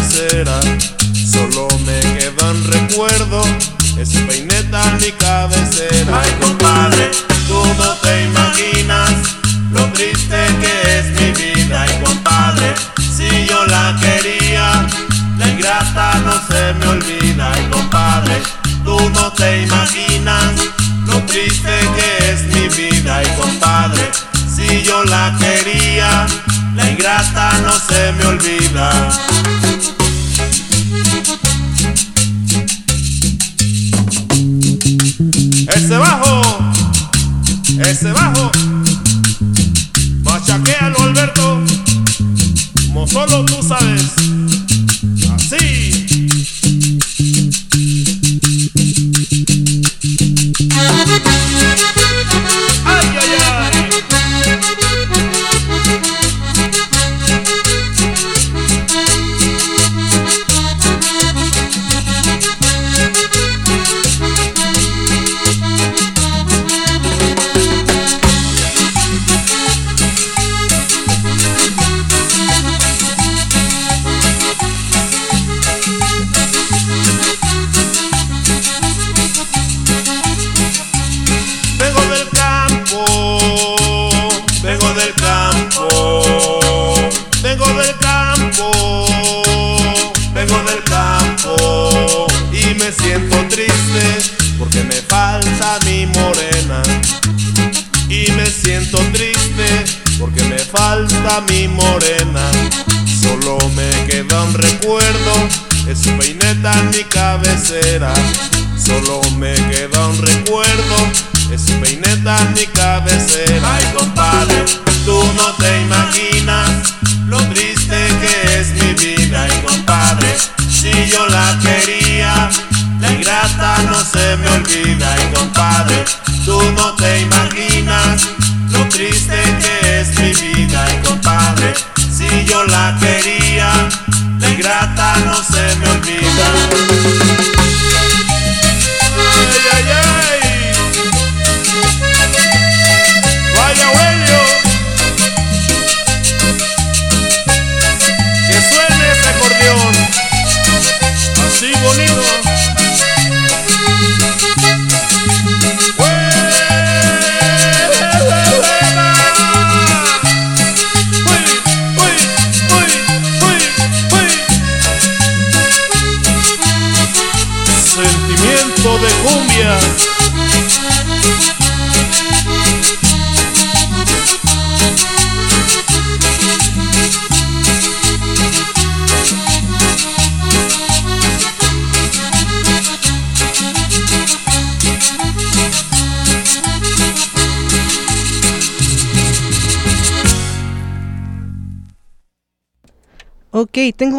será. ingrata no se me olvida. Ese bajo, ese bajo, machaquealo Alberto, como solo tú sabes.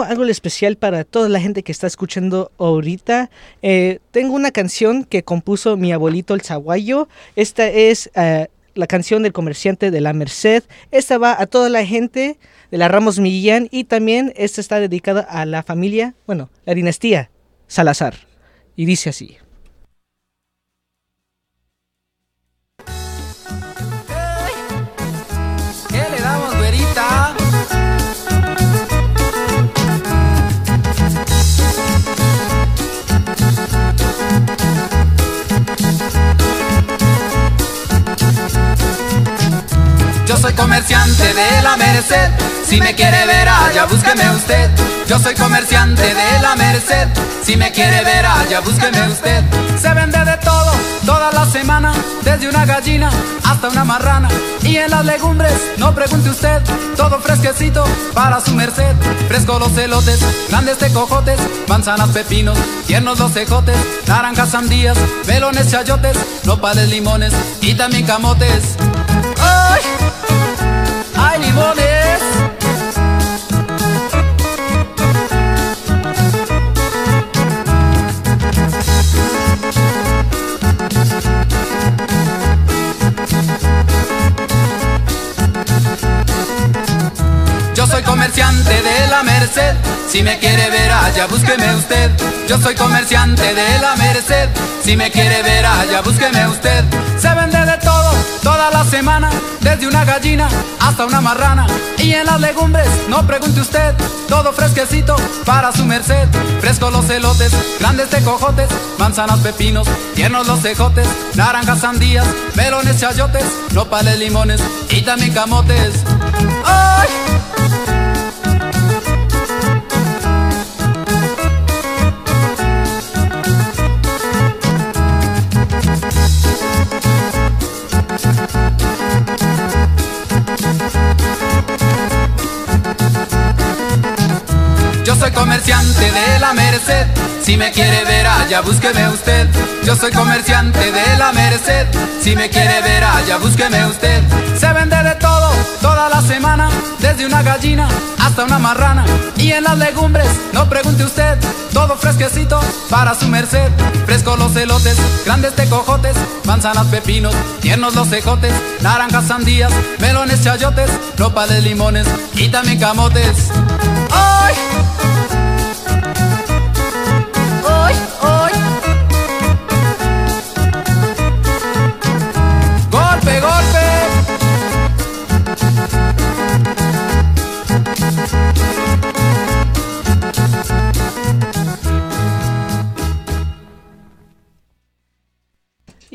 Algo especial para toda la gente que está escuchando ahorita. Eh, tengo una canción que compuso mi abuelito el Zaguayo. Esta es eh, la canción del comerciante de la Merced. Esta va a toda la gente de la Ramos Millán y también esta está dedicada a la familia, bueno, la dinastía Salazar. Y dice así. Comerciante de la Merced. Si me quiere ver allá, búsqueme usted. Yo soy comerciante de la Merced. Si me quiere ver allá, búsqueme usted. Se vende de todo, toda la semana. Desde una gallina hasta una marrana. Y en las legumbres, no pregunte usted. Todo fresquecito para su merced. Fresco los elotes, grandes tecojotes. Manzanas, pepinos, tiernos los cejotes. Naranjas, sandías, melones, chayotes. Nopales, limones y también camotes. ¡Ay! Yo soy comerciante de la Merced. Si me quiere ver allá, búsqueme usted. Yo soy comerciante de la Merced. Si me quiere ver allá, búsqueme usted. Se vende toda la semana. Desde una gallina hasta una marrana. Y en las legumbres, no pregunte usted. Todo fresquecito para su merced. Fresco los elotes, grandes tecojotes. Manzanas, pepinos, tiernos los cejotes. Naranjas, sandías, melones, chayotes. Nopales, limones y también camotes. ¡Ay! De la Merced. Si me quiere ver allá, búsqueme usted. Yo soy comerciante de la Merced. Si me quiere ver allá, búsqueme usted. Se vende de todo, toda la semana. Desde una gallina hasta una marrana. Y en las legumbres, no pregunte usted. Todo fresquecito para su merced. Fresco los elotes, grandes tecojotes. Manzanas, pepinos, tiernos los cejotes. Naranjas, sandías, melones, chayotes. Nopales, limones y también camotes. ¡Ay!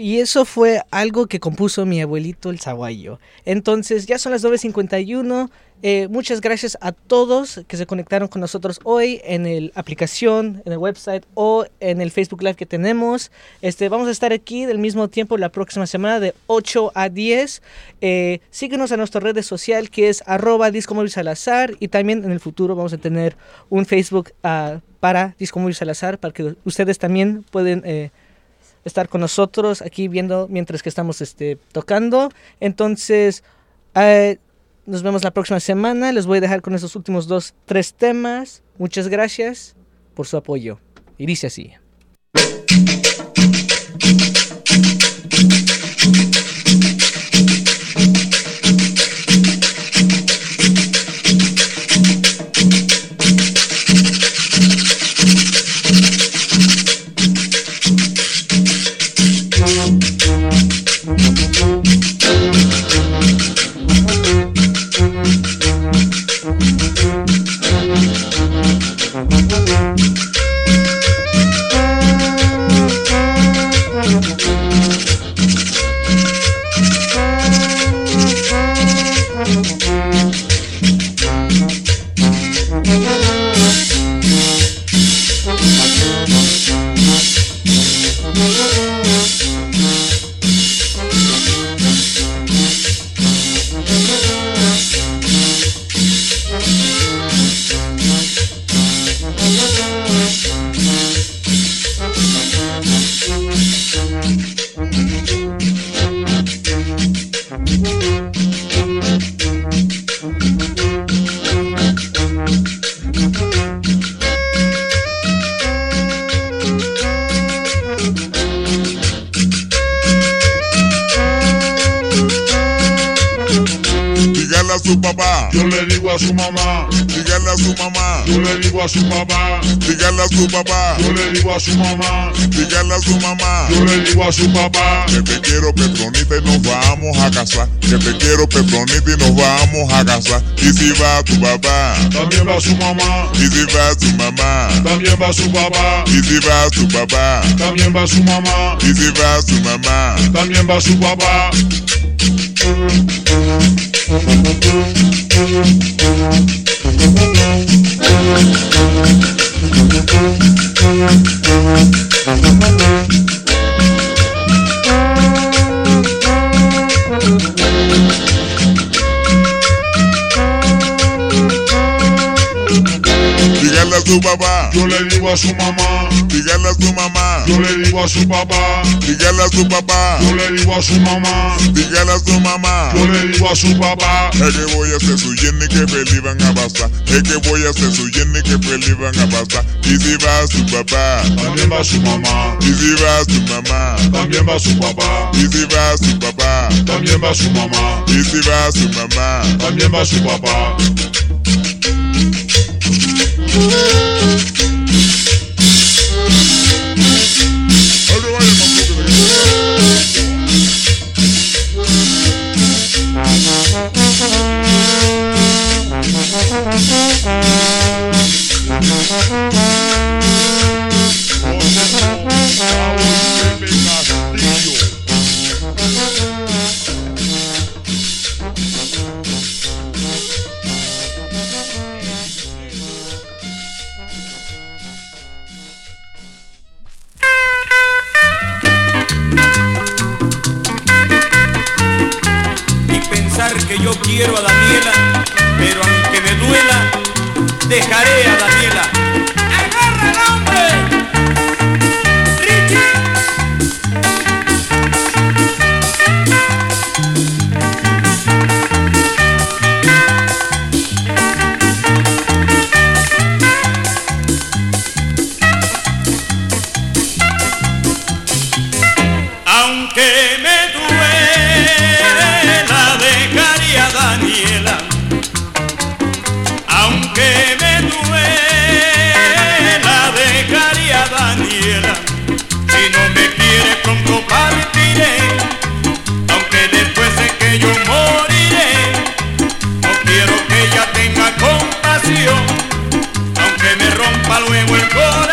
Y eso fue algo que compuso mi abuelito el Zaguayo. Entonces, ya son las 9.51. Eh, muchas gracias a todos que se conectaron con nosotros hoy en la aplicación, en el website o en el Facebook Live que tenemos. Este, vamos a estar aquí del mismo tiempo la próxima semana de 8 a 10. Eh, síguenos a nuestra red social que es arroba Disco Salazar y también en el futuro vamos a tener un Facebook ah, para Disco Salazar para que ustedes también pueden... eh, estar con nosotros aquí viendo mientras que estamos este, tocando. Entonces, eh, Nos vemos la próxima semana. Les voy a dejar con esos últimos dos, tres temas. Muchas gracias por su apoyo. Y dice así. Su papá. Yo le digo a su mamá. Dígale a su mamá. Yo le digo a su papá. Que te quiero Petronita y nos vamos a casar. Que te quiero Petronita y nos vamos a casar. Y si va tu papá. También va su mamá. Y si va tu mamá. También va su papá. Y si va tu papá. También va su mamá. Y si va tu mamá. También va su papá. Dígale a su papá. Yo le digo a su mamá. Dígale a su mamá. Yo le digo a su papá. Dígale a su papá. Yo le digo a su mamá. Dígale a su mamá. Yo le digo a su papá. Es que voy a hacer su Jenny que feliz van a pasar. Es que voy a hacer su Jenny que feliz van a pasar. Y si va su papá. También va su mamá. Y si va su mamá. También va su papá. Y si va su papá. También va su mamá. Y si va su mamá. También va su papá. fuego